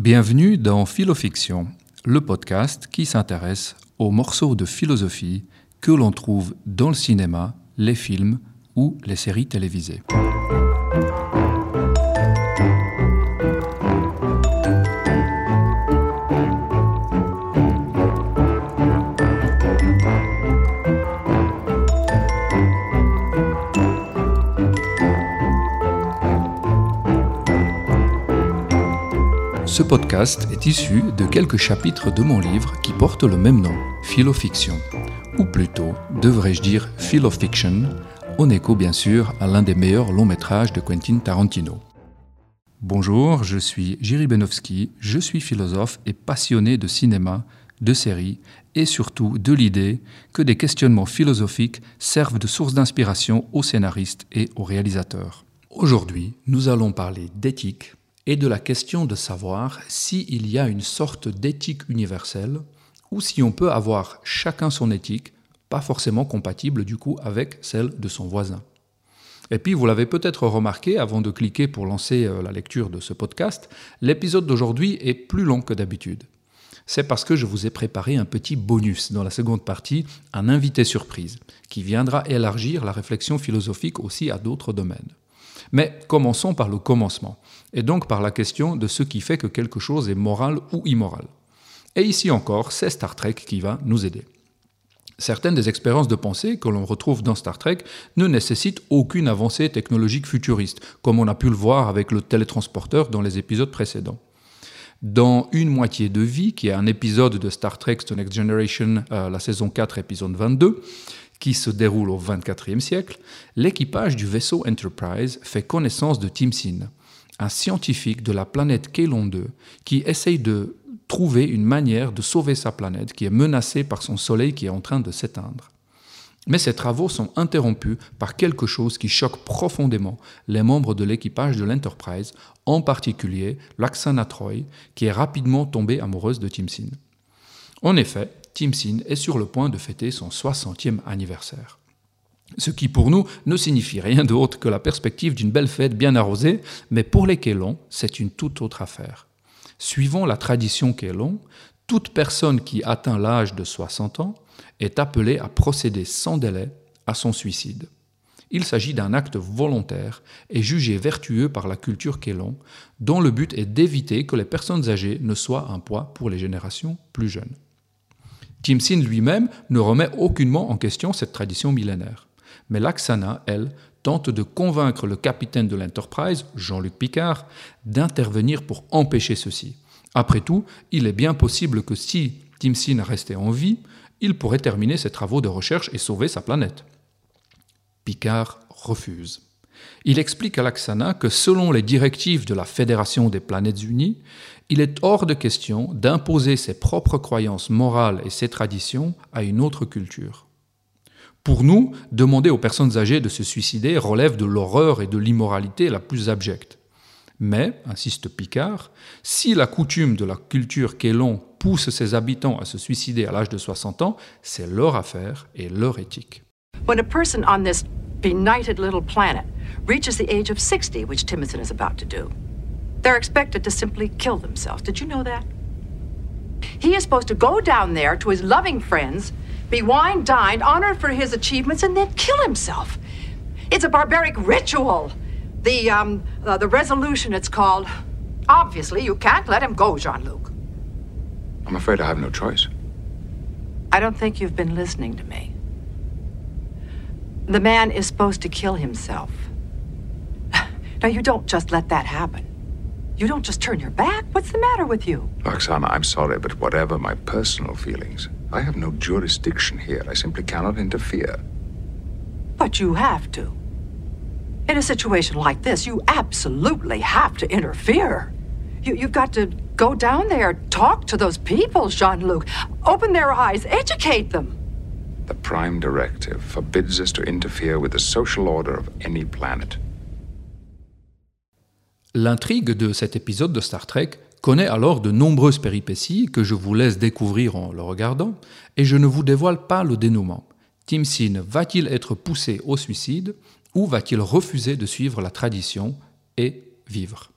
Bienvenue dans Philofiction, le podcast qui s'intéresse aux morceaux de philosophie que l'on trouve dans le cinéma, les films ou les séries télévisées. Ce podcast est issu de quelques chapitres de mon livre qui porte le même nom, Philofiction, ou plutôt, devrais-je dire Philofiction, en écho bien sûr à l'un des meilleurs longs métrages de Quentin Tarantino. Bonjour, je suis Jiri Benowski, je suis philosophe et passionné de cinéma, de séries et surtout de l'idée que des questionnements philosophiques servent de source d'inspiration aux scénaristes et aux réalisateurs. Aujourd'hui, nous allons parler d'éthique, et de la question de savoir s'il y a une sorte d'éthique universelle ou si on peut avoir chacun son éthique, pas forcément compatible du coup avec celle de son voisin. Et puis, vous l'avez peut-être remarqué avant de cliquer pour lancer euh, la lecture de ce podcast, l'épisode d'aujourd'hui est plus long que d'habitude. C'est parce que je vous ai préparé un petit bonus dans la seconde partie, un invité surprise, qui viendra élargir la réflexion philosophique aussi à d'autres domaines. Mais commençons par le commencement, et donc par la question de ce qui fait que quelque chose est moral ou immoral. Et ici encore, c'est Star Trek qui va nous aider. Certaines des expériences de pensée que l'on retrouve dans Star Trek ne nécessitent aucune avancée technologique futuriste, comme on a pu le voir avec le télétransporteur dans les épisodes précédents. Dans Une moitié de vie, qui est un épisode de Star Trek The Next Generation, euh, la saison 4, épisode 22, qui se déroule au XXIVe siècle, l'équipage du vaisseau Enterprise fait connaissance de Tim Sin, un scientifique de la planète Kelon 2 qui essaye de trouver une manière de sauver sa planète qui est menacée par son soleil qui est en train de s'éteindre. Mais ces travaux sont interrompus par quelque chose qui choque profondément les membres de l'équipage de l'Enterprise, en particulier Laxana Troy, qui est rapidement tombée amoureuse de Tim Sin. En effet, Tim Sin est sur le point de fêter son 60e anniversaire. Ce qui pour nous ne signifie rien d'autre que la perspective d'une belle fête bien arrosée, mais pour les Kélons, c'est une toute autre affaire. Suivant la tradition Kélon, toute personne qui atteint l'âge de 60 ans est appelée à procéder sans délai à son suicide. Il s'agit d'un acte volontaire et jugé vertueux par la culture Kélon, dont le but est d'éviter que les personnes âgées ne soient un poids pour les générations plus jeunes. Sin lui-même ne remet aucunement en question cette tradition millénaire. Mais Laxana, elle, tente de convaincre le capitaine de l'Enterprise, Jean-Luc Picard, d'intervenir pour empêcher ceci. Après tout, il est bien possible que si Sin restait en vie, il pourrait terminer ses travaux de recherche et sauver sa planète. Picard refuse. Il explique à Laxana que selon les directives de la Fédération des planètes unies, il est hors de question d'imposer ses propres croyances morales et ses traditions à une autre culture. Pour nous, demander aux personnes âgées de se suicider relève de l'horreur et de l'immoralité la plus abjecte. Mais, insiste Picard, si la coutume de la culture Kélon pousse ses habitants à se suicider à l'âge de 60 ans, c'est leur affaire et leur éthique. When a person on this benighted little planet reaches the age of 60, which Timothy is about to do, they're expected to simply kill themselves. Did you know that? He is supposed to go down there to his loving friends be wine dined, honored for his achievements, and then kill himself. It's a barbaric ritual. The, um, uh, the resolution, it's called. Obviously, you can't let him go, Jean Luc. I'm afraid I have no choice. I don't think you've been listening to me. The man is supposed to kill himself. Now, you don't just let that happen. You don't just turn your back. What's the matter with you? Roxana, I'm sorry, but whatever my personal feelings, I have no jurisdiction here. I simply cannot interfere. But you have to. In a situation like this, you absolutely have to interfere. You, you've got to go down there, talk to those people, Jean Luc, open their eyes, educate them. The Prime Directive forbids us to interfere with the social order of any planet. L'intrigue de cet épisode de Star Trek connaît alors de nombreuses péripéties que je vous laisse découvrir en le regardant, et je ne vous dévoile pas le dénouement. Tim Sin va-t-il être poussé au suicide ou va-t-il refuser de suivre la tradition et vivre?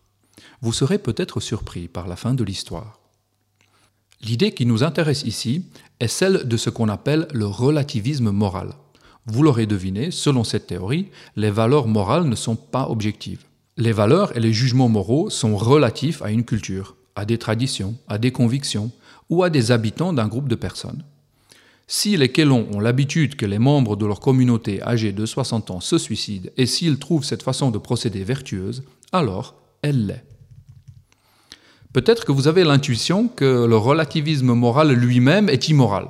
Vous serez peut-être surpris par la fin de l'histoire. L'idée qui nous intéresse ici est celle de ce qu'on appelle le relativisme moral. Vous l'aurez deviné, selon cette théorie, les valeurs morales ne sont pas objectives. Les valeurs et les jugements moraux sont relatifs à une culture, à des traditions, à des convictions ou à des habitants d'un groupe de personnes. Si les Kellons ont l'habitude que les membres de leur communauté âgés de 60 ans se suicident et s'ils trouvent cette façon de procéder vertueuse, alors elle l'est. Peut-être que vous avez l'intuition que le relativisme moral lui-même est immoral.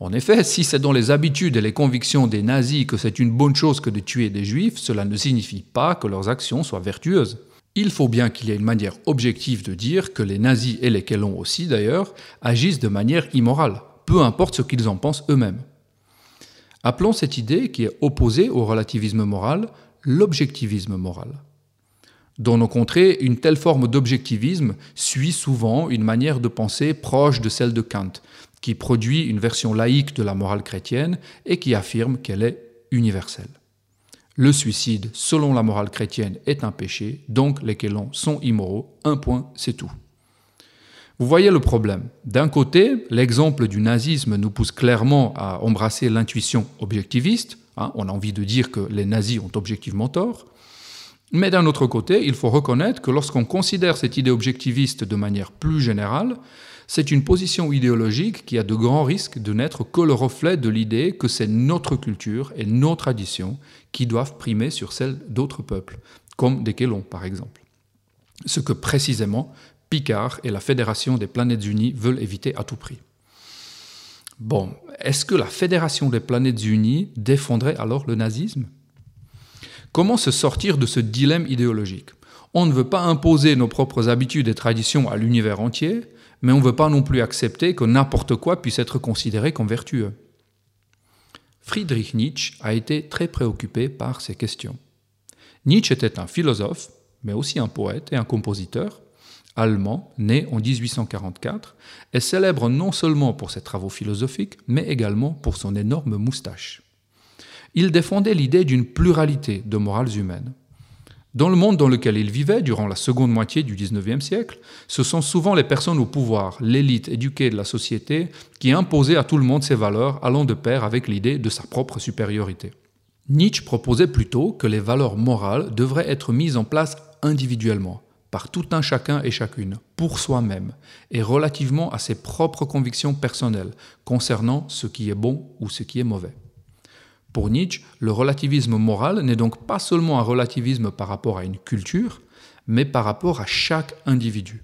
En effet, si c'est dans les habitudes et les convictions des nazis que c'est une bonne chose que de tuer des juifs, cela ne signifie pas que leurs actions soient vertueuses. Il faut bien qu'il y ait une manière objective de dire que les nazis et les Kellons aussi d'ailleurs agissent de manière immorale, peu importe ce qu'ils en pensent eux-mêmes. Appelons cette idée qui est opposée au relativisme moral l'objectivisme moral. Dans nos contrées, une telle forme d'objectivisme suit souvent une manière de penser proche de celle de Kant, qui produit une version laïque de la morale chrétienne et qui affirme qu'elle est universelle. Le suicide, selon la morale chrétienne, est un péché, donc les Kellons sont immoraux, un point, c'est tout. Vous voyez le problème. D'un côté, l'exemple du nazisme nous pousse clairement à embrasser l'intuition objectiviste, hein, on a envie de dire que les nazis ont objectivement tort, mais d'un autre côté, il faut reconnaître que lorsqu'on considère cette idée objectiviste de manière plus générale, c'est une position idéologique qui a de grands risques de n'être que le reflet de l'idée que c'est notre culture et nos traditions qui doivent primer sur celles d'autres peuples, comme des Kellons par exemple. Ce que précisément Picard et la Fédération des planètes unies veulent éviter à tout prix. Bon, est-ce que la Fédération des planètes unies défendrait alors le nazisme? Comment se sortir de ce dilemme idéologique? On ne veut pas imposer nos propres habitudes et traditions à l'univers entier, mais on ne veut pas non plus accepter que n'importe quoi puisse être considéré comme vertueux. Friedrich Nietzsche a été très préoccupé par ces questions. Nietzsche était un philosophe, mais aussi un poète et un compositeur, allemand, né en 1844, et célèbre non seulement pour ses travaux philosophiques, mais également pour son énorme moustache il défendait l'idée d'une pluralité de morales humaines. Dans le monde dans lequel il vivait durant la seconde moitié du XIXe siècle, ce sont souvent les personnes au pouvoir, l'élite éduquée de la société, qui imposaient à tout le monde ces valeurs allant de pair avec l'idée de sa propre supériorité. Nietzsche proposait plutôt que les valeurs morales devraient être mises en place individuellement, par tout un chacun et chacune, pour soi-même, et relativement à ses propres convictions personnelles concernant ce qui est bon ou ce qui est mauvais. Pour Nietzsche, le relativisme moral n'est donc pas seulement un relativisme par rapport à une culture, mais par rapport à chaque individu.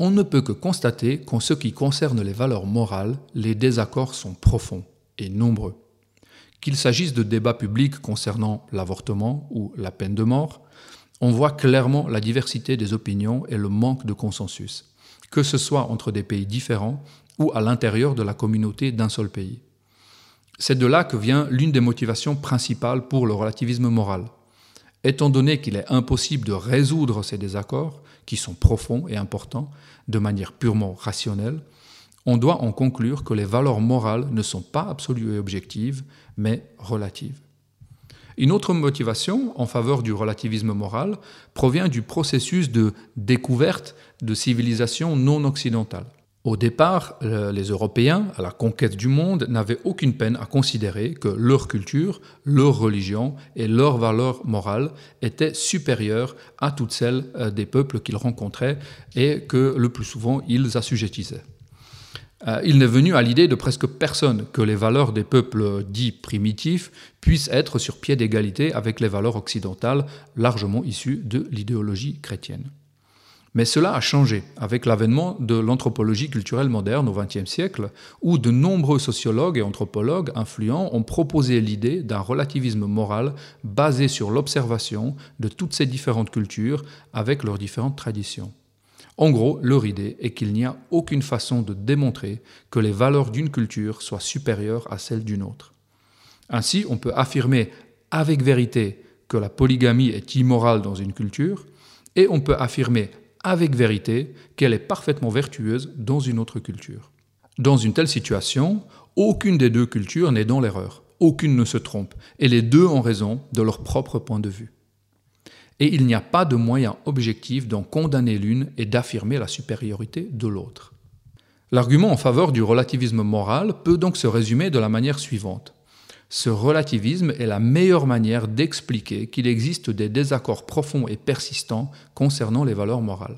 On ne peut que constater qu'en ce qui concerne les valeurs morales, les désaccords sont profonds et nombreux. Qu'il s'agisse de débats publics concernant l'avortement ou la peine de mort, on voit clairement la diversité des opinions et le manque de consensus, que ce soit entre des pays différents ou à l'intérieur de la communauté d'un seul pays. C'est de là que vient l'une des motivations principales pour le relativisme moral. Étant donné qu'il est impossible de résoudre ces désaccords, qui sont profonds et importants, de manière purement rationnelle, on doit en conclure que les valeurs morales ne sont pas absolues et objectives, mais relatives. Une autre motivation en faveur du relativisme moral provient du processus de découverte de civilisations non occidentales. Au départ, euh, les Européens, à la conquête du monde, n'avaient aucune peine à considérer que leur culture, leur religion et leurs valeurs morales étaient supérieures à toutes celles euh, des peuples qu'ils rencontraient et que le plus souvent ils assujettissaient. Euh, il n'est venu à l'idée de presque personne que les valeurs des peuples dits primitifs puissent être sur pied d'égalité avec les valeurs occidentales largement issues de l'idéologie chrétienne. Mais cela a changé avec l'avènement de l'anthropologie culturelle moderne au XXe siècle, où de nombreux sociologues et anthropologues influents ont proposé l'idée d'un relativisme moral basé sur l'observation de toutes ces différentes cultures avec leurs différentes traditions. En gros, leur idée est qu'il n'y a aucune façon de démontrer que les valeurs d'une culture soient supérieures à celles d'une autre. Ainsi, on peut affirmer avec vérité que la polygamie est immorale dans une culture, et on peut affirmer avec vérité qu'elle est parfaitement vertueuse dans une autre culture. Dans une telle situation, aucune des deux cultures n'est dans l'erreur, aucune ne se trompe, et les deux ont raison de leur propre point de vue. et il n'y a pas de moyen objectif d'en condamner l'une et d'affirmer la supériorité de l'autre. L'argument en faveur du relativisme moral peut donc se résumer de la manière suivante. Ce relativisme est la meilleure manière d'expliquer qu'il existe des désaccords profonds et persistants concernant les valeurs morales.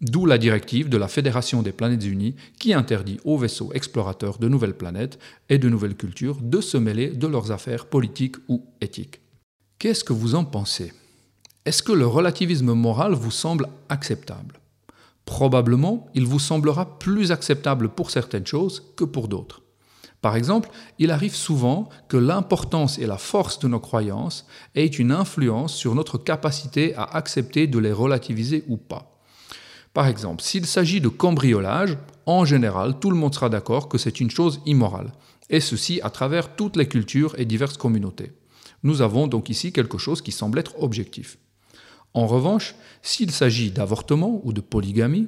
D'où la directive de la Fédération des planètes unies qui interdit aux vaisseaux explorateurs de nouvelles planètes et de nouvelles cultures de se mêler de leurs affaires politiques ou éthiques. Qu'est-ce que vous en pensez? Est-ce que le relativisme moral vous semble acceptable? Probablement, il vous semblera plus acceptable pour certaines choses que pour d'autres. Par exemple, il arrive souvent que l'importance et la force de nos croyances aient une influence sur notre capacité à accepter de les relativiser ou pas. Par exemple, s'il s'agit de cambriolage, en général, tout le monde sera d'accord que c'est une chose immorale, et ceci à travers toutes les cultures et diverses communautés. Nous avons donc ici quelque chose qui semble être objectif. En revanche, s'il s'agit d'avortement ou de polygamie,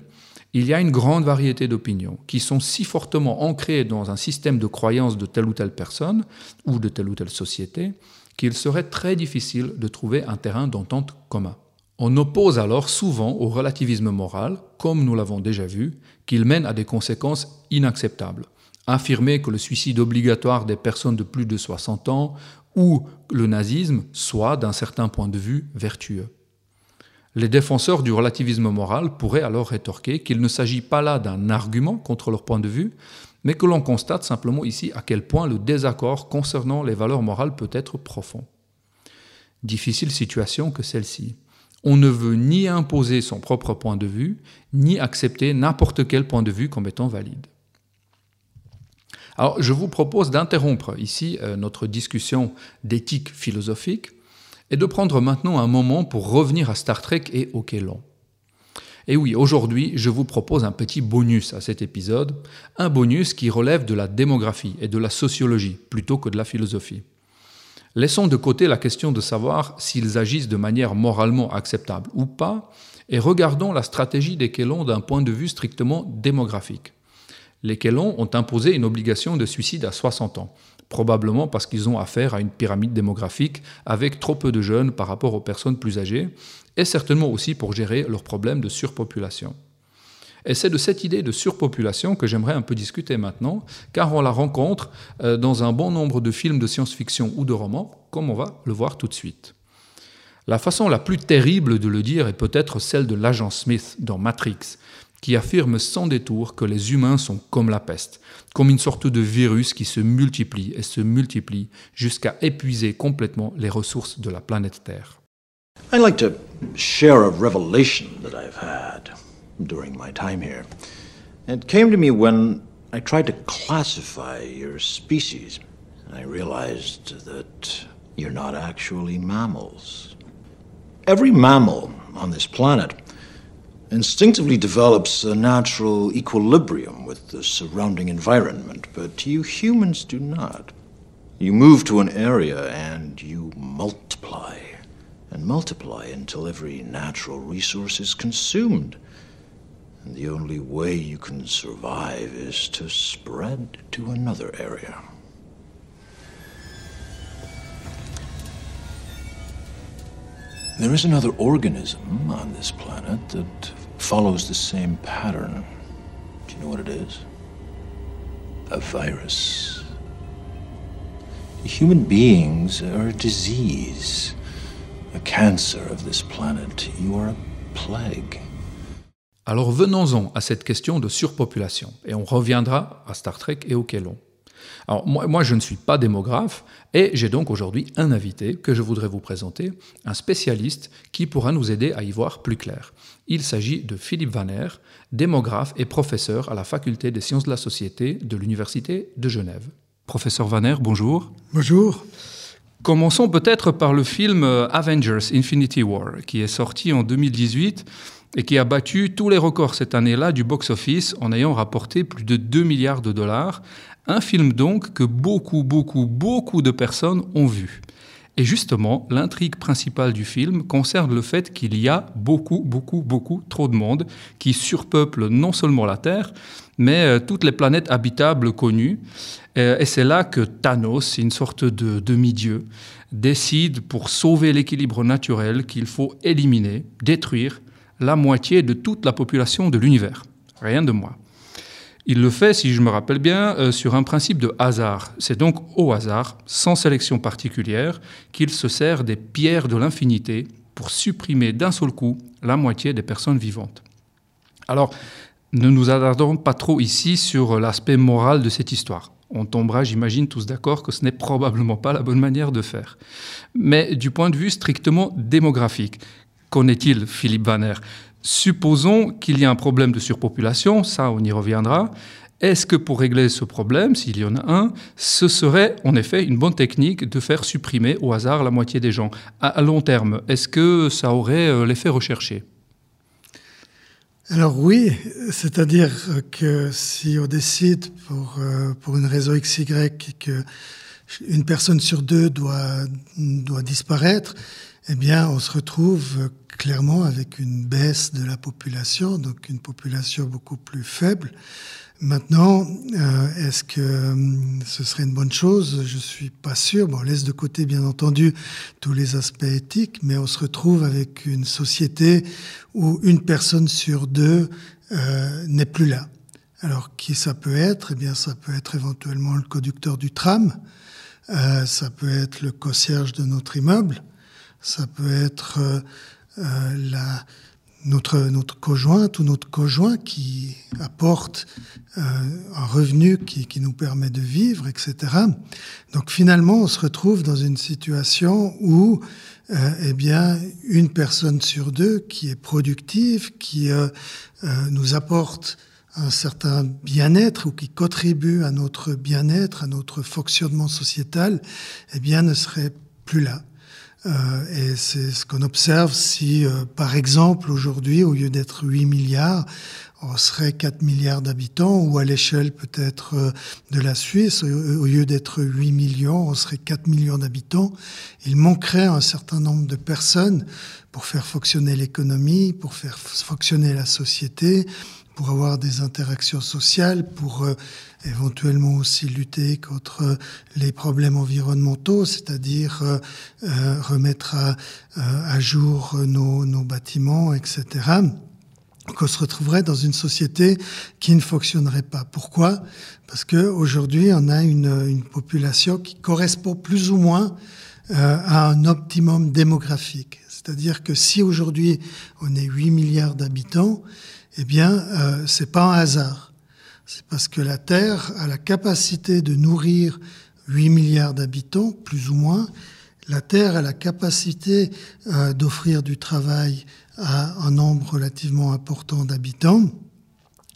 il y a une grande variété d'opinions qui sont si fortement ancrées dans un système de croyance de telle ou telle personne ou de telle ou telle société qu'il serait très difficile de trouver un terrain d'entente commun. On oppose alors souvent au relativisme moral, comme nous l'avons déjà vu, qu'il mène à des conséquences inacceptables. Affirmer que le suicide obligatoire des personnes de plus de 60 ans ou le nazisme soit, d'un certain point de vue, vertueux. Les défenseurs du relativisme moral pourraient alors rétorquer qu'il ne s'agit pas là d'un argument contre leur point de vue, mais que l'on constate simplement ici à quel point le désaccord concernant les valeurs morales peut être profond. Difficile situation que celle-ci on ne veut ni imposer son propre point de vue, ni accepter n'importe quel point de vue comme étant valide. Alors, je vous propose d'interrompre ici euh, notre discussion d'éthique philosophique et de prendre maintenant un moment pour revenir à Star Trek et au Kélon. Et oui, aujourd'hui, je vous propose un petit bonus à cet épisode, un bonus qui relève de la démographie et de la sociologie plutôt que de la philosophie. Laissons de côté la question de savoir s'ils agissent de manière moralement acceptable ou pas, et regardons la stratégie des Kellons d'un point de vue strictement démographique. Les Kellons ont imposé une obligation de suicide à 60 ans, probablement parce qu'ils ont affaire à une pyramide démographique avec trop peu de jeunes par rapport aux personnes plus âgées, et certainement aussi pour gérer leurs problèmes de surpopulation. Et c'est de cette idée de surpopulation que j'aimerais un peu discuter maintenant, car on la rencontre euh, dans un bon nombre de films de science-fiction ou de romans, comme on va le voir tout de suite. La façon la plus terrible de le dire est peut-être celle de l'agent Smith dans Matrix, qui affirme sans détour que les humains sont comme la peste, comme une sorte de virus qui se multiplie et se multiplie jusqu'à épuiser complètement les ressources de la planète Terre. I'd like to share a revelation that I've had. during my time here. It came to me when I tried to classify your species. I realized that you're not actually mammals. Every mammal on this planet instinctively develops a natural equilibrium with the surrounding environment, but you humans do not. You move to an area and you multiply and multiply until every natural resource is consumed. And the only way you can survive is to spread to another area. There is another organism on this planet that follows the same pattern. Do you know what it is? A virus. Human beings are a disease, a cancer of this planet. You are a plague. Alors venons-en à cette question de surpopulation, et on reviendra à Star Trek et au Kélon. Alors moi, je ne suis pas démographe, et j'ai donc aujourd'hui un invité que je voudrais vous présenter, un spécialiste qui pourra nous aider à y voir plus clair. Il s'agit de Philippe Vaner, démographe et professeur à la faculté des sciences de la société de l'Université de Genève. Professeur Vaner, bonjour. Bonjour. Commençons peut-être par le film Avengers Infinity War, qui est sorti en 2018 et qui a battu tous les records cette année-là du box-office en ayant rapporté plus de 2 milliards de dollars. Un film donc que beaucoup, beaucoup, beaucoup de personnes ont vu. Et justement, l'intrigue principale du film concerne le fait qu'il y a beaucoup, beaucoup, beaucoup trop de monde qui surpeuple non seulement la Terre, mais euh, toutes les planètes habitables connues. Euh, et c'est là que Thanos, une sorte de demi-dieu, décide pour sauver l'équilibre naturel qu'il faut éliminer, détruire la moitié de toute la population de l'univers. Rien de moins. Il le fait, si je me rappelle bien, euh, sur un principe de hasard. C'est donc au hasard, sans sélection particulière, qu'il se sert des pierres de l'infinité pour supprimer d'un seul coup la moitié des personnes vivantes. Alors, ne nous attardons pas trop ici sur l'aspect moral de cette histoire. On tombera, j'imagine, tous d'accord que ce n'est probablement pas la bonne manière de faire. Mais du point de vue strictement démographique, qu'en est-il, Philippe Vanner? Supposons qu'il y a un problème de surpopulation, ça on y reviendra. Est-ce que pour régler ce problème, s'il y en a un, ce serait en effet une bonne technique de faire supprimer au hasard la moitié des gens? À long terme, est-ce que ça aurait euh, l'effet recherché? Alors oui, c'est-à-dire que si on décide pour, euh, pour une raison XY que une personne sur deux doit, doit disparaître, eh bien on se retrouve clairement avec une baisse de la population, donc une population beaucoup plus faible. Maintenant, euh, est-ce que euh, ce serait une bonne chose? Je suis pas sûr. Bon, on laisse de côté, bien entendu, tous les aspects éthiques, mais on se retrouve avec une société où une personne sur deux euh, n'est plus là. Alors, qui ça peut être? Eh bien, ça peut être éventuellement le conducteur du tram, euh, ça peut être le concierge de notre immeuble, ça peut être euh, la notre, notre conjointe ou notre conjoint qui apporte euh, un revenu qui, qui, nous permet de vivre, etc. Donc finalement, on se retrouve dans une situation où, euh, eh bien, une personne sur deux qui est productive, qui euh, euh nous apporte un certain bien-être ou qui contribue à notre bien-être, à notre fonctionnement sociétal, eh bien, ne serait plus là. Euh, et c'est ce qu'on observe si, euh, par exemple, aujourd'hui, au lieu d'être 8 milliards, on serait 4 milliards d'habitants, ou à l'échelle peut-être euh, de la Suisse, au lieu d'être 8 millions, on serait 4 millions d'habitants. Il manquerait un certain nombre de personnes pour faire fonctionner l'économie, pour faire fonctionner la société, pour avoir des interactions sociales, pour éventuellement aussi lutter contre les problèmes environnementaux, c'est-à-dire euh, euh, remettre à, à jour nos, nos, bâtiments, etc. Qu'on se retrouverait dans une société qui ne fonctionnerait pas. Pourquoi? Parce que aujourd'hui, on a une, une, population qui correspond plus ou moins à un optimum démographique. C'est-à-dire que si aujourd'hui on est 8 milliards d'habitants, eh bien, euh, c'est pas un hasard. C'est parce que la Terre a la capacité de nourrir 8 milliards d'habitants, plus ou moins. La Terre a la capacité euh, d'offrir du travail à un nombre relativement important d'habitants.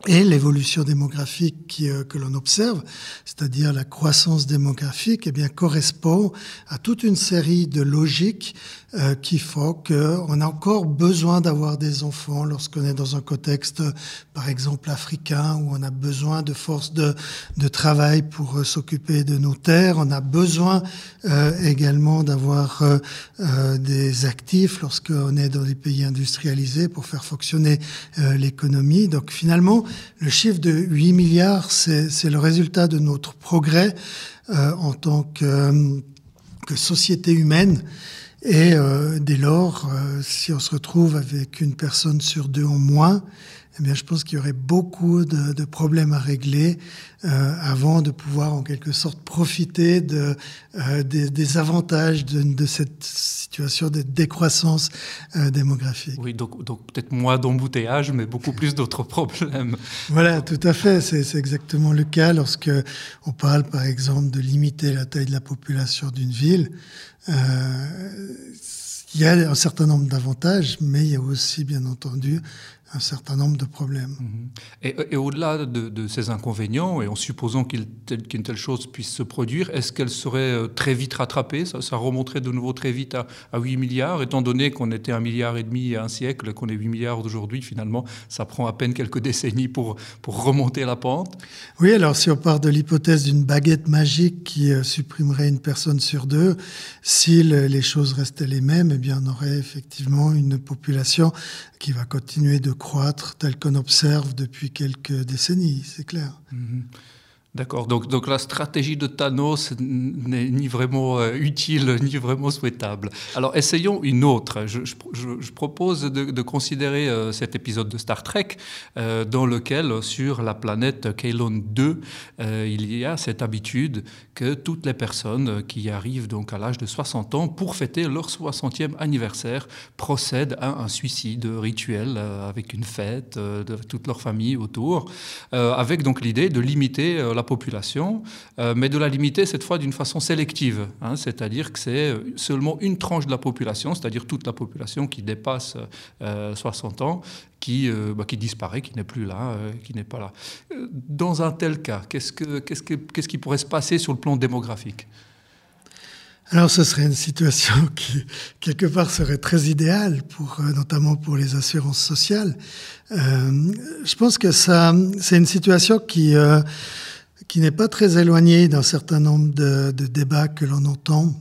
Et l'évolution démographique euh, que l'on observe, c'est-à-dire la croissance démographique, eh bien, correspond à toute une série de logiques euh, qui font qu'on a encore besoin d'avoir des enfants lorsqu'on est dans un contexte, par exemple, africain, où on a besoin de forces de, travail pour euh, s'occuper de nos terres. On a besoin également d'avoir des actifs lorsqu'on est dans des pays industrialisés pour faire fonctionner l'économie. Donc finalement, le chiffre de 8 milliards, c'est le résultat de notre progrès en tant que, que société humaine. Et euh, dès lors, euh, si on se retrouve avec une personne sur deux en moins, eh bien, je pense qu'il y aurait beaucoup de, de problèmes à régler euh, avant de pouvoir, en quelque sorte, profiter de, euh, des, des, avantages de, de, cette situation de décroissance euh, démographique. Oui, donc, donc peut-être moins d'embouteillage, mais beaucoup plus d'autres problèmes. Voilà, tout à fait. C'est exactement le cas lorsque on parle, par exemple, de limiter la taille de la population d'une ville. Il y a un certain nombre d'avantages, mais il y a aussi, bien entendu, un certain nombre de problèmes. Mhm. Et, et au-delà de, de, ces inconvénients, et en supposant qu'une qu telle chose puisse se produire, est-ce qu'elle serait euh, très vite rattrapée? Ça, ça, remonterait de nouveau très vite à, à 8 milliards, étant donné qu'on était un milliard et demi il y a un siècle, qu'on est 8 milliards d'aujourd'hui, finalement, ça prend à peine quelques décennies pour, pour remonter la pente? Oui, alors si on part de l'hypothèse d'une baguette magique qui euh, supprimerait une personne sur deux, si le, les choses restaient les mêmes, eh on aurait effectivement une population qui va continuer de croître tel qu'on observe depuis quelques décennies, c'est clair. Mhm. D'accord. Donc, donc la stratégie de Thanos n'est ni vraiment euh, utile ni vraiment souhaitable. Alors essayons une autre. Je, propose de, considérer euh, cet épisode de Star Trek euh, dans lequel, sur la planète Kaelon 2, il y a cette habitude que toutes les personnes qui arrivent donc à l'âge de 60 ans pour fêter leur 60e anniversaire procèdent à un suicide rituel avec une fête de toute leur famille autour, avec donc l'idée de limiter la population, euh, mais de la limiter cette fois d'une façon sélective. Hein, c'est-à-dire que c'est seulement une tranche de la population, c'est-à-dire toute la population qui dépasse 60 euh, ans, qui, euh, bah, qui disparaît, qui n'est plus là, qui n'est pas là. Dans un tel cas, qu'est-ce, que, qu'est-ce, que, qu'est-ce qui pourrait se passer sur le plan démographique? Alors ce serait une situation qui, quelque part, serait très idéale, pour, notamment pour les assurances sociales. Euh, je pense que c'est une situation qui, euh, qui n'est pas très éloigné d'un certain nombre de, de débats que l'on entend,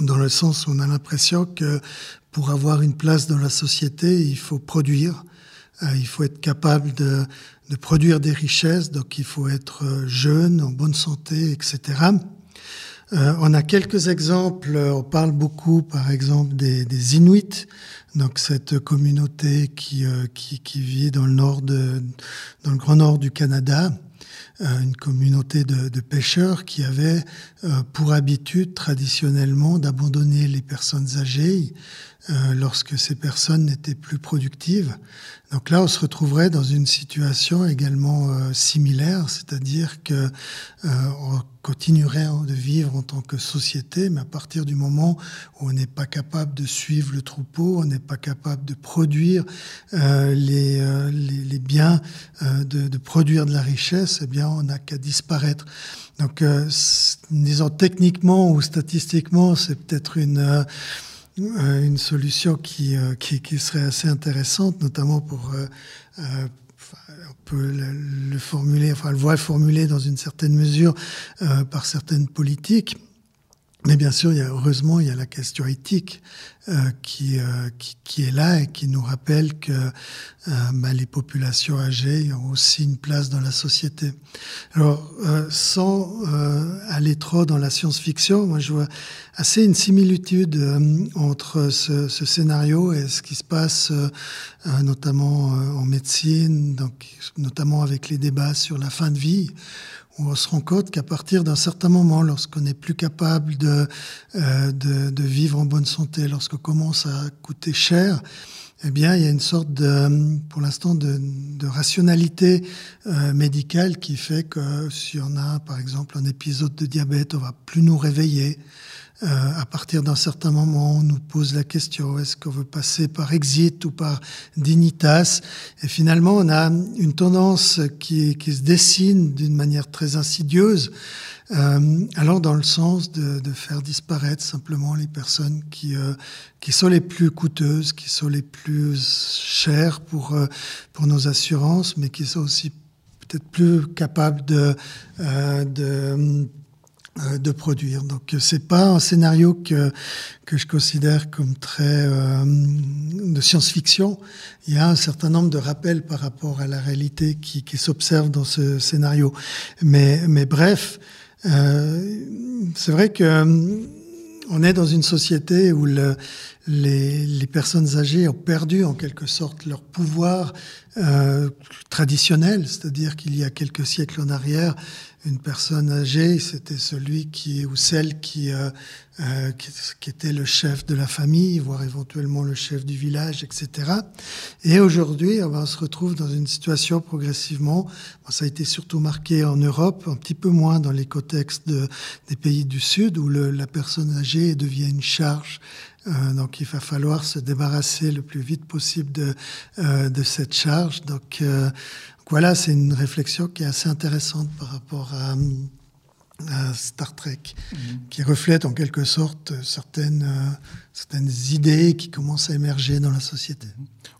dans le sens où on a l'impression que pour avoir une place dans la société, il faut produire, euh, il faut être capable de, de, produire des richesses, donc il faut être jeune, en bonne santé, etc. Euh, on a quelques exemples, on parle beaucoup par exemple des, des Inuits, donc cette communauté qui, euh, qui, qui, vit dans le nord de, dans le grand nord du Canada, euh, une communauté de, de, pêcheurs qui avait euh, pour habitude traditionnellement d'abandonner les personnes âgées euh, lorsque ces personnes n'étaient plus productives. Donc là, on se retrouverait dans une situation également euh, similaire, c'est-à-dire que euh, on continuerait de vivre en tant que société, mais à partir du moment où on n'est pas capable de suivre le troupeau, on n'est pas capable de produire les, les, les, biens, de, de, produire de la richesse, eh bien, on n'a qu'à disparaître. Donc, disons techniquement ou statistiquement, c'est peut-être une euh, une solution qui, euh, qui, qui, serait assez intéressante, notamment pour euh, on peut le, le, formuler, enfin le voir formulé dans une certaine mesure par certaines politiques. Mais bien sûr, il y a, heureusement, il y a la question éthique euh, qui, euh, qui, qui, est là et qui nous rappelle que euh, bah, les populations âgées ont aussi une place dans la société. Alors, euh, sans euh, aller trop dans la science-fiction, moi je vois assez une similitude euh, entre ce, ce, scénario et ce qui se passe notamment en médecine, donc, notamment avec les débats sur la fin de vie on se rend compte qu'à partir d'un certain moment, lorsqu'on n'est plus capable de, euh, de, vivre en bonne santé, lorsqu'on commence à coûter cher, eh bien, il y a une sorte de, pour l'instant, de, de, rationalité euh, médicale qui fait que si on a, par exemple, un épisode de diabète, on va plus nous réveiller. Euh, à partir d'un certain moment, on nous pose la question est-ce qu'on veut passer par exit ou par dignitas? Et finalement, on a une tendance qui, qui se dessine d'une manière très insidieuse, euh, allant dans le sens de, de, faire disparaître simplement les personnes qui, euh, qui sont les plus coûteuses, qui sont les plus chères pour, euh, pour nos assurances, mais qui sont aussi peut-être plus capables de, euh, de de produire. Donc c'est pas un scénario que que je considère comme très euh, de science-fiction. Il y a un certain nombre de rappels par rapport à la réalité qui, qui s'observe dans ce scénario. Mais mais bref, euh, c'est vrai que euh, on est dans une société où le, les, les, personnes âgées ont perdu en quelque sorte leur pouvoir euh, traditionnel, c'est-à-dire qu'il y a quelques siècles en arrière, une personne âgée, c'était celui qui ou celle qui, euh, euh, qui, était le chef de la famille, voire éventuellement le chef du village, etc. Et aujourd'hui, on se retrouve dans une situation progressivement, ça a été surtout marqué en Europe, un petit peu moins dans les contextes de, des pays du Sud, où la personne âgée devient une charge euh, donc il va falloir se débarrasser le plus vite possible de, euh, de cette charge. Donc euh, voilà, c'est une réflexion qui est assez intéressante par rapport à, à Star Trek, mmh. qui reflète en quelque sorte certaines, certaines idées qui commencent à émerger dans la société.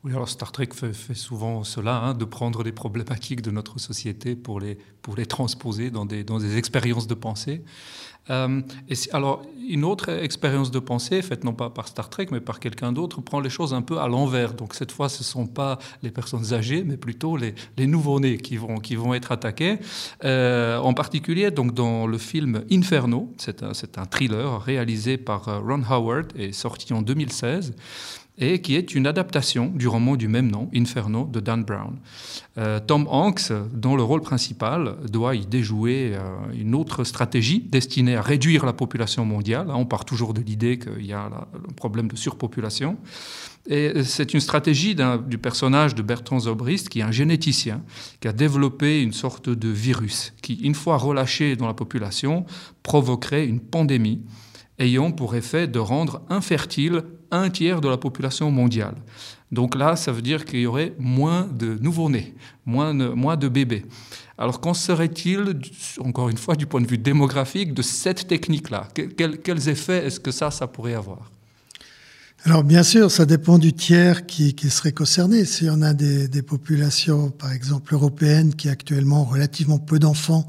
Oui, alors Star Trek fait, souvent cela, hein, de prendre les problématiques de notre société pour les, pour les transposer dans des, dans des expériences de pensée. Euh, alors, une autre expérience de pensée, faite non pas par Star Trek, mais par quelqu'un d'autre, prend les choses un peu à l'envers. Donc cette fois, ce ne sont pas les personnes âgées, mais plutôt les, les nouveau-nés qui vont, qui vont être attaqués. Euh, en particulier, donc, dans le film Inferno, c'est un, un, thriller réalisé par euh, Ron Howard et sorti en 2016 et qui est une adaptation du roman du même nom, Inferno, de Dan Brown. Euh, Tom Hanks, dans le rôle principal, doit y déjouer euh, une autre stratégie destinée à réduire la population mondiale. On part toujours de l'idée qu'il y a un problème de surpopulation. Et c'est une stratégie du personnage de Bertrand Zobrist, qui est un généticien, qui a développé une sorte de virus qui, une fois relâché dans la population, provoquerait une pandémie ayant pour effet de rendre infertile un tiers de la population mondiale. Donc là, ça veut dire qu'il y aurait moins de nouveau-nés, moins de, bébés. Alors qu'en serait-il, encore une fois, du point de vue démographique, de cette technique-là? Quels, effets est-ce que ça, ça pourrait avoir? Alors bien sûr, ça dépend du tiers qui, serait concerné. Si on a des, des, populations, par exemple européennes, qui actuellement ont relativement peu d'enfants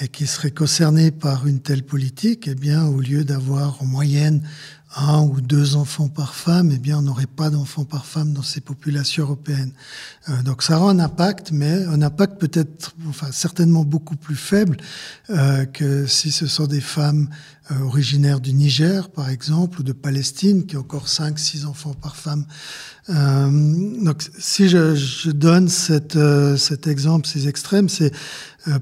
et qui seraient concernées par une telle politique, eh bien, au lieu d'avoir en moyenne un ou deux enfants par femme, eh bien, on n'aurait pas d'enfants par femme dans ces populations européennes. Euh, donc, ça aura un impact, mais un impact peut-être, enfin, certainement beaucoup plus faible euh, que si ce sont des femmes euh, originaires du Niger, par exemple, ou de Palestine, qui ont encore cinq, six enfants par femme. donc, si je, je donne cette, cet exemple, ces extrêmes, c'est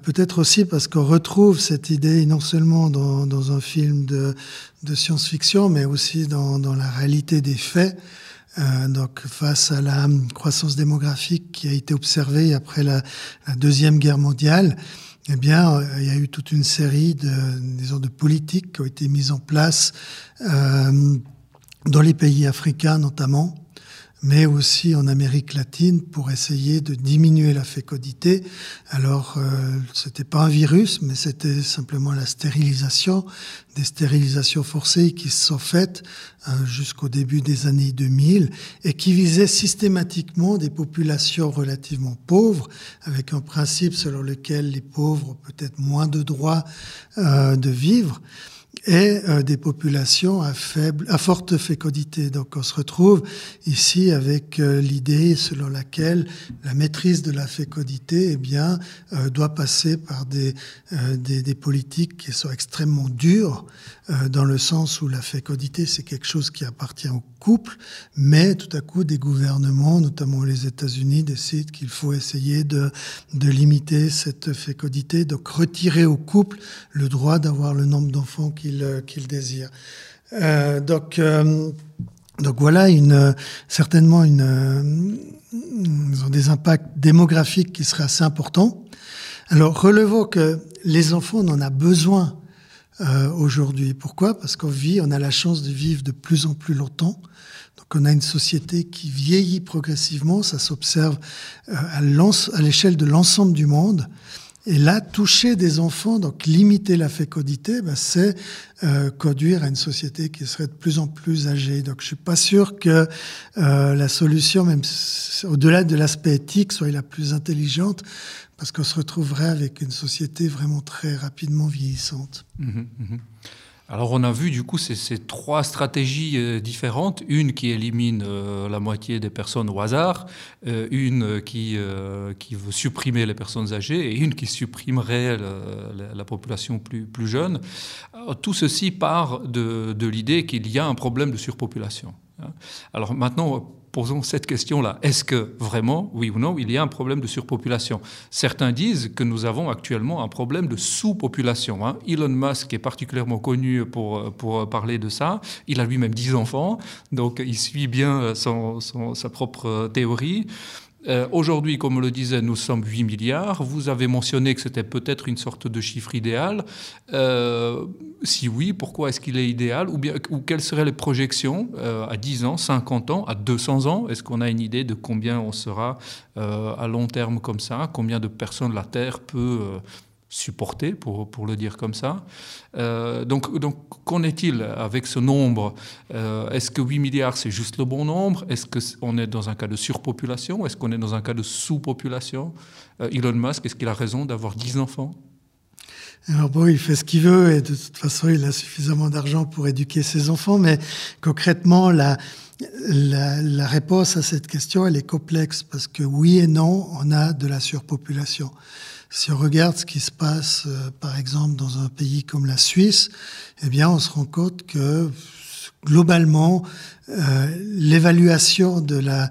peut-être aussi parce qu'on retrouve cette idée non seulement dans, dans un film de, de science-fiction, mais aussi dans, dans, la réalité des faits. Euh, donc, face à la croissance démographique qui a été observée après la, la Deuxième Guerre mondiale, eh bien, euh, il y a eu toute une série de, disons, de politiques qui ont été mises en place euh, dans les pays africains notamment, mais aussi en Amérique latine pour essayer de diminuer la fécondité. Alors, euh, c'était pas un virus, mais c'était simplement la stérilisation, des stérilisations forcées qui sont faites euh, jusqu'au début des années 2000 et qui visaient systématiquement des populations relativement pauvres, avec un principe selon lequel les pauvres ont peut-être moins de droits euh, de vivre et euh, des populations à faible, à forte fécondité. Donc on se retrouve ici avec euh, l'idée selon laquelle la maîtrise de la fécondité, eh bien, euh, doit passer par des, des, des, politiques qui sont extrêmement dures, dans le sens où la fécondité c'est quelque chose qui appartient au couple, mais tout à coup des gouvernements, notamment les États-Unis, décident qu'il faut essayer de, de limiter cette fécondité, donc retirer au couple le droit d'avoir le nombre d'enfants qu'il qu'il désire. Euh, donc, euh, donc voilà une, certainement une, ont des impacts démographiques qui seraient assez importants. Alors relevons que les enfants, on en a besoin euh, aujourd'hui. Pourquoi? Parce qu'on vit, on a la chance de vivre de plus en plus longtemps. Donc on a une société qui vieillit progressivement, ça s'observe à l'échelle de l'ensemble du monde. Et là, toucher des enfants, donc limiter la fécondité, ben, c'est euh, conduire à une société qui serait de plus en plus âgée. Donc, je suis pas sûr que euh, la solution, même au-delà de l'aspect éthique, soit la plus intelligente, parce qu'on se retrouverait avec une société vraiment très rapidement vieillissante. Mmh mmh alors on a vu du coup ces, ces trois stratégies euh, différentes, une qui élimine euh, la moitié des personnes au hasard, euh, une qui, qui veut supprimer les personnes âgées et une qui supprimerait la, la population plus, plus jeune. tout ceci part de, de l'idée qu'il y a un problème de surpopulation. Hein. Alors maintenant, posons cette question-là. Est-ce que vraiment, oui ou non, il y a un problème de surpopulation? Certains disent que nous avons actuellement un problème de sous-population. Hein. Elon Musk est particulièrement connu pour, pour parler de ça. Il a lui-même 10 enfants, donc il suit bien son, sa propre théorie. Euh, aujourd'hui, comme le disait, nous sommes 8 milliards. Vous avez mentionné que c'était peut-être une sorte de chiffre idéal. Euh, si oui, pourquoi est-ce qu'il est idéal ou, bien, ou quelles seraient les projections euh, à 10 ans, 50 ans, à 200 ans? Est-ce qu'on a une idée de combien on sera à long terme comme ça? Combien de personnes la Terre peut supporter, pour, pour le dire comme ça. Euh, donc, donc qu'en est-il avec ce nombre? Euh, Est-ce que 8 milliards, c'est juste le bon nombre? Est-ce qu'on est dans un cas de surpopulation? Est-ce qu'on est dans un cas de sous-population? Euh, Elon Musk, est-ce qu'il a raison d'avoir 10 enfants? Alors bon, il fait ce qu'il veut et de toute façon, il a suffisamment d'argent pour éduquer ses enfants, mais concrètement, la, la, la, réponse à cette question, elle est complexe parce que oui et non, on a de la surpopulation. Si on regarde ce qui se passe, euh, par exemple, dans un pays comme la Suisse, eh bien, on se rend compte que globalement, euh, l'évaluation de la,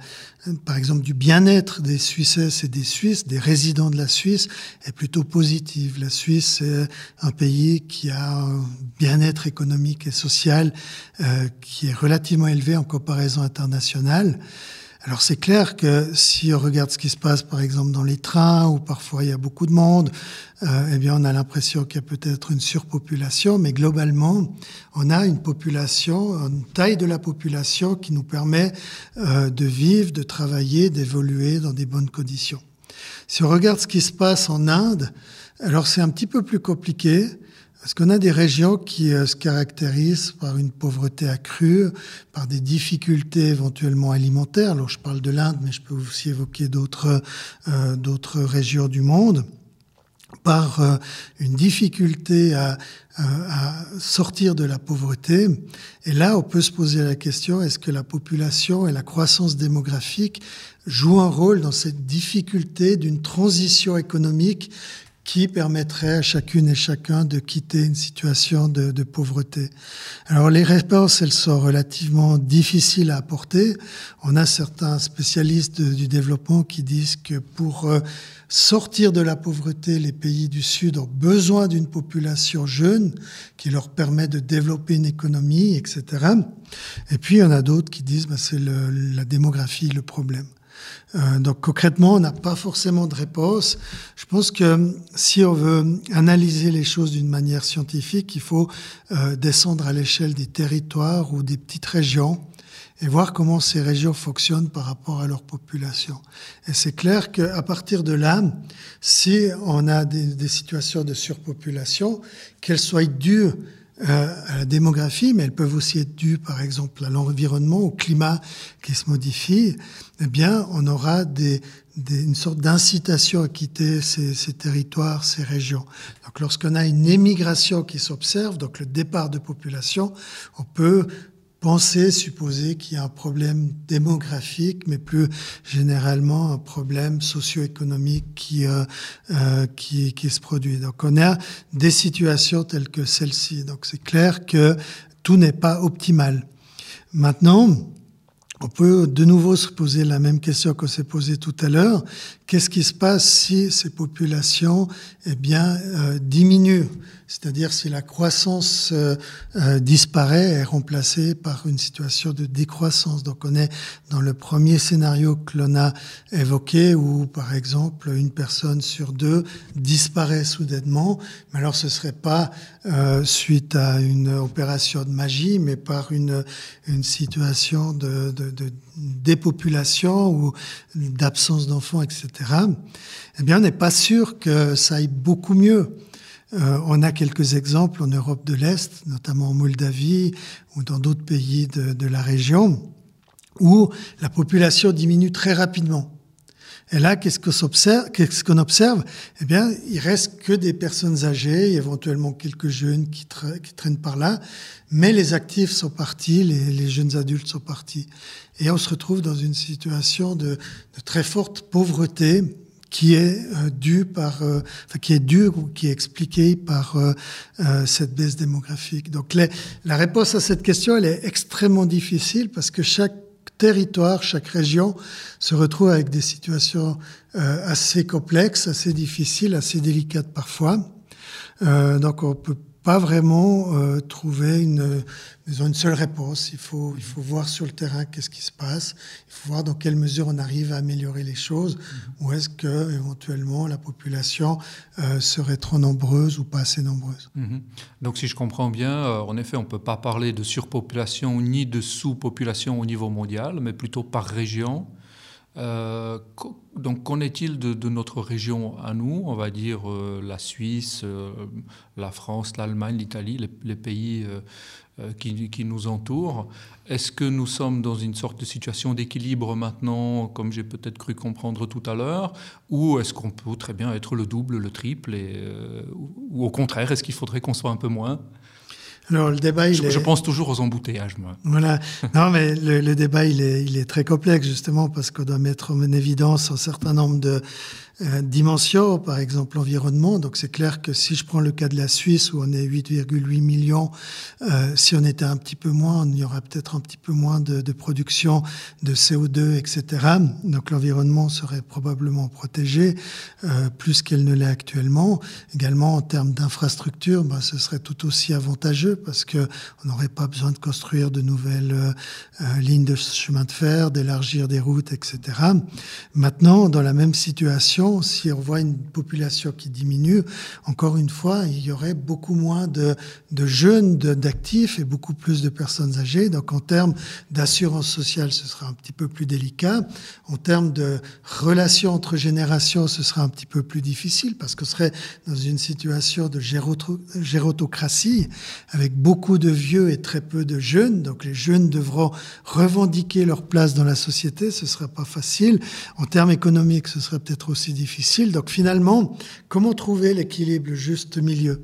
par exemple, du bien-être des Suisses et des Suisses, des résidents de la Suisse, est plutôt positive. La Suisse est un pays qui a un bien-être économique et social euh, qui est relativement élevé en comparaison internationale. Alors c'est clair que si on regarde ce qui se passe par exemple dans les trains où parfois il y a beaucoup de monde, euh, eh bien on a l'impression qu'il y a peut-être une surpopulation, mais globalement on a une population, une taille de la population qui nous permet euh, de vivre, de travailler, d'évoluer dans des bonnes conditions. Si on regarde ce qui se passe en Inde, alors c'est un petit peu plus compliqué parce qu'on a des régions qui euh, se caractérisent par une pauvreté accrue, par des difficultés éventuellement alimentaires. Alors je parle de l'Inde, mais je peux aussi évoquer d'autres euh, régions du monde par euh, une difficulté à, à, sortir de la pauvreté. Et là, on peut se poser la question, est-ce que la population et la croissance démographique jouent un rôle dans cette difficulté d'une transition économique qui permettrait à chacune et chacun de quitter une situation de, pauvreté. Alors les réponses, elles sont relativement difficiles à apporter. On a certains spécialistes du développement qui disent que pour euh, sortir de la pauvreté, les pays du Sud ont besoin d'une population jeune qui leur permet de développer une économie, etc. Et puis il y en a d'autres qui disent que bah, c'est la démographie le problème. Euh, donc concrètement, on n'a pas forcément de réponse. Je pense que si on veut analyser les choses d'une manière scientifique, il faut euh, descendre à l'échelle des territoires ou des petites régions et voir comment ces régions fonctionnent par rapport à leur population. Et c'est clair qu'à partir de là, si on a des, des situations de surpopulation, qu'elles soient dues euh, à la démographie, mais elles peuvent aussi être dues, par exemple, à l'environnement, au climat qui se modifie, eh bien, on aura des, des, une sorte d'incitation à quitter ces, ces, territoires, ces régions. Donc, lorsqu'on a une émigration qui s'observe, donc le départ de population, on peut penser, supposer qu'il y a un problème démographique, mais plus généralement un problème socio-économique qui, euh, euh, qui, qui se produit. Donc on a des situations telles que celle-ci. Donc c'est clair que tout n'est pas optimal. Maintenant, on peut de nouveau se poser la même question qu'on s'est posée tout à l'heure. Qu'est-ce qui se passe si ces populations eh bien, euh, diminuent? C'est-à-dire si la croissance euh, euh, disparaît, est remplacée par une situation de décroissance. Donc on est dans le premier scénario que l'on a évoqué, où par exemple une personne sur deux disparaît soudainement. Mais alors ce serait pas suite à une opération de magie, mais par une, une situation de, de, de dépopulation ou d'absence d'enfants, etc. Eh bien, on n'est pas sûr que ça aille beaucoup mieux. Euh, on a quelques exemples en Europe de l'Est, notamment en Moldavie ou dans d'autres pays de, la région, où la population diminue très rapidement. Et là, qu'est-ce qu'on observe, qu'est-ce qu'on observe? Eh bien, il reste que des personnes âgées, éventuellement quelques jeunes qui, tra qui traînent par là, mais les actifs sont partis, les, jeunes adultes sont partis. Et on se retrouve dans une situation de, de très forte pauvreté qui est euh, dû par, euh, enfin, qui est dû ou qui est expliqué par euh, euh cette baisse démographique. Donc les, la réponse à cette question, elle est extrêmement difficile parce que chaque territoire, chaque région se retrouve avec des situations euh, assez complexes, assez difficiles, assez délicates parfois. donc on peut pas vraiment euh, trouver une, disons, une seule réponse. Il faut, il faut voir sur le terrain qu'est-ce qui se passe. Il faut voir dans quelle mesure on arrive à améliorer les choses. Ou est-ce que éventuellement la population euh, serait trop nombreuse ou pas assez nombreuse. Mm-hmm. Donc, si je comprends bien, euh, en effet, on peut pas parler de surpopulation ni de sous-population au niveau mondial, mais plutôt par région. Euh, donc, qu'en est-il de, notre région à nous? On va dire euh, la Suisse, euh, la France, l'Allemagne, l'Italie, les, pays qui, nous entourent. Est-ce que nous sommes dans une sorte de situation d'équilibre maintenant, comme j'ai peut-être cru comprendre tout à l'heure? Ou est-ce qu'on peut très bien être le double, le triple Ou au contraire, est-ce qu'il faudrait qu'on soit un peu moins? Alors le débat, il je, est... je, pense toujours aux embouteillages, moi. Voilà. Non, mais le, le débat, il est, il est, très complexe justement parce qu'on doit mettre en évidence un certain nombre de, dimension, par exemple l'environnement. Donc c'est clair que si je prends le cas de la Suisse où on est 8,8 millions, euh, si on était un petit peu moins, il y aura peut-être un petit peu moins de, production de CO2, etc. Donc l'environnement serait probablement protégé euh, plus qu'elle ne l'est actuellement. Également en termes d'infrastructure, ben, ce serait tout aussi avantageux parce que on n'aurait pas besoin de construire de nouvelles euh, euh, lignes de chemin de fer, d'élargir des routes, etc. Maintenant, dans la même situation si on voit une population qui diminue, encore une fois, il y aurait beaucoup moins de, de jeunes, d'actifs et beaucoup plus de personnes âgées. Donc en termes d'assurance sociale, ce sera un petit peu plus délicat. En termes de relations entre générations, ce sera un petit peu plus difficile parce qu'on serait dans une situation de gérotocratie avec beaucoup de vieux et très peu de jeunes. Donc les jeunes devront revendiquer leur place dans la société. Ce ne sera pas facile. En termes économiques, ce serait peut-être aussi difficile. Donc finalement, comment trouver l'équilibre, juste milieu?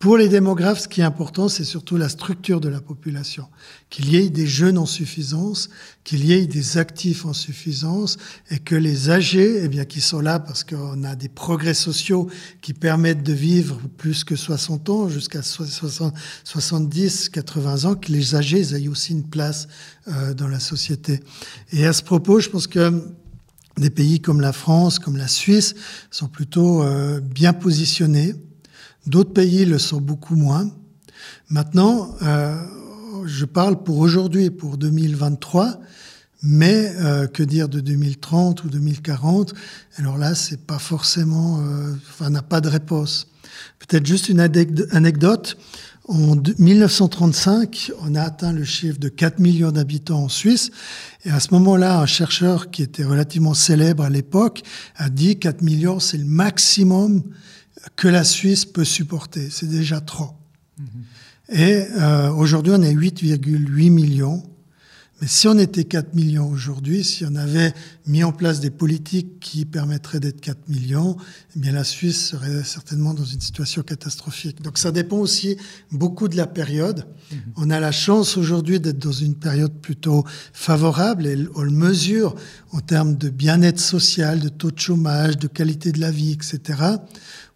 Pour les démographes, ce qui est important, c'est surtout la structure de la population. Qu'il y ait des jeunes en suffisance, qu'il y ait des actifs en suffisance, et que les âgés, eh bien, qui sont là parce qu'on a des progrès sociaux qui permettent de vivre plus que 60 ans, jusqu'à 70, 80 ans, que les âgés aient aussi une place euh, dans la société. Et à ce propos, je pense que des pays comme la France, comme la Suisse, sont plutôt euh, bien positionnés. D'autres pays le sont beaucoup moins. Maintenant, euh, je parle pour aujourd'hui pour 2023, mais euh, que dire de 2030 ou 2040 Alors là, c'est pas forcément, enfin, n'a pas de réponse. Peut-être juste une anecdote. En 1935, on a atteint le chiffre de 4 millions d'habitants en Suisse. Et à ce moment-là, un chercheur qui était relativement célèbre à l'époque a dit 4 millions, c'est le maximum que la Suisse peut supporter. C'est déjà trop. Mm-hmm. Et euh, aujourd'hui, on est 8,8 millions. Mais si on était 4 millions aujourd'hui, si on avait mis en place des politiques qui permettraient d'être 4 millions, eh bien la Suisse serait certainement dans une situation catastrophique. Donc ça dépend aussi beaucoup de la période. Mhm. On a la chance aujourd'hui d'être dans une période plutôt favorable et on le mesure en termes de bien-être social, de taux de chômage, de qualité de la vie, etc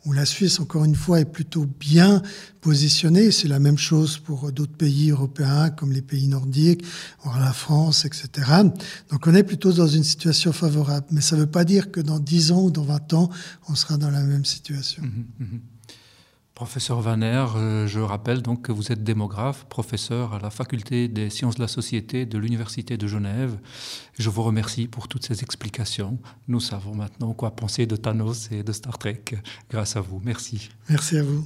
où la Suisse, encore une fois, est plutôt bien positionnée. C'est la même chose pour d'autres pays européens, comme les pays nordiques, voire la France, etc. Donc on est plutôt dans une situation favorable. Mais ça ne veut pas dire que dans 10 ans ou dans 20 ans, on sera dans la même situation. Mmh, mmh. Professeur Vaner, euh, je rappelle donc que vous êtes démographe, professeur à la faculté des sciences de la société de l'Université de Genève. Je vous remercie pour toutes ces explications. Nous savons maintenant quoi penser de Thanos et de Star Trek grâce à vous. Merci. Merci à vous.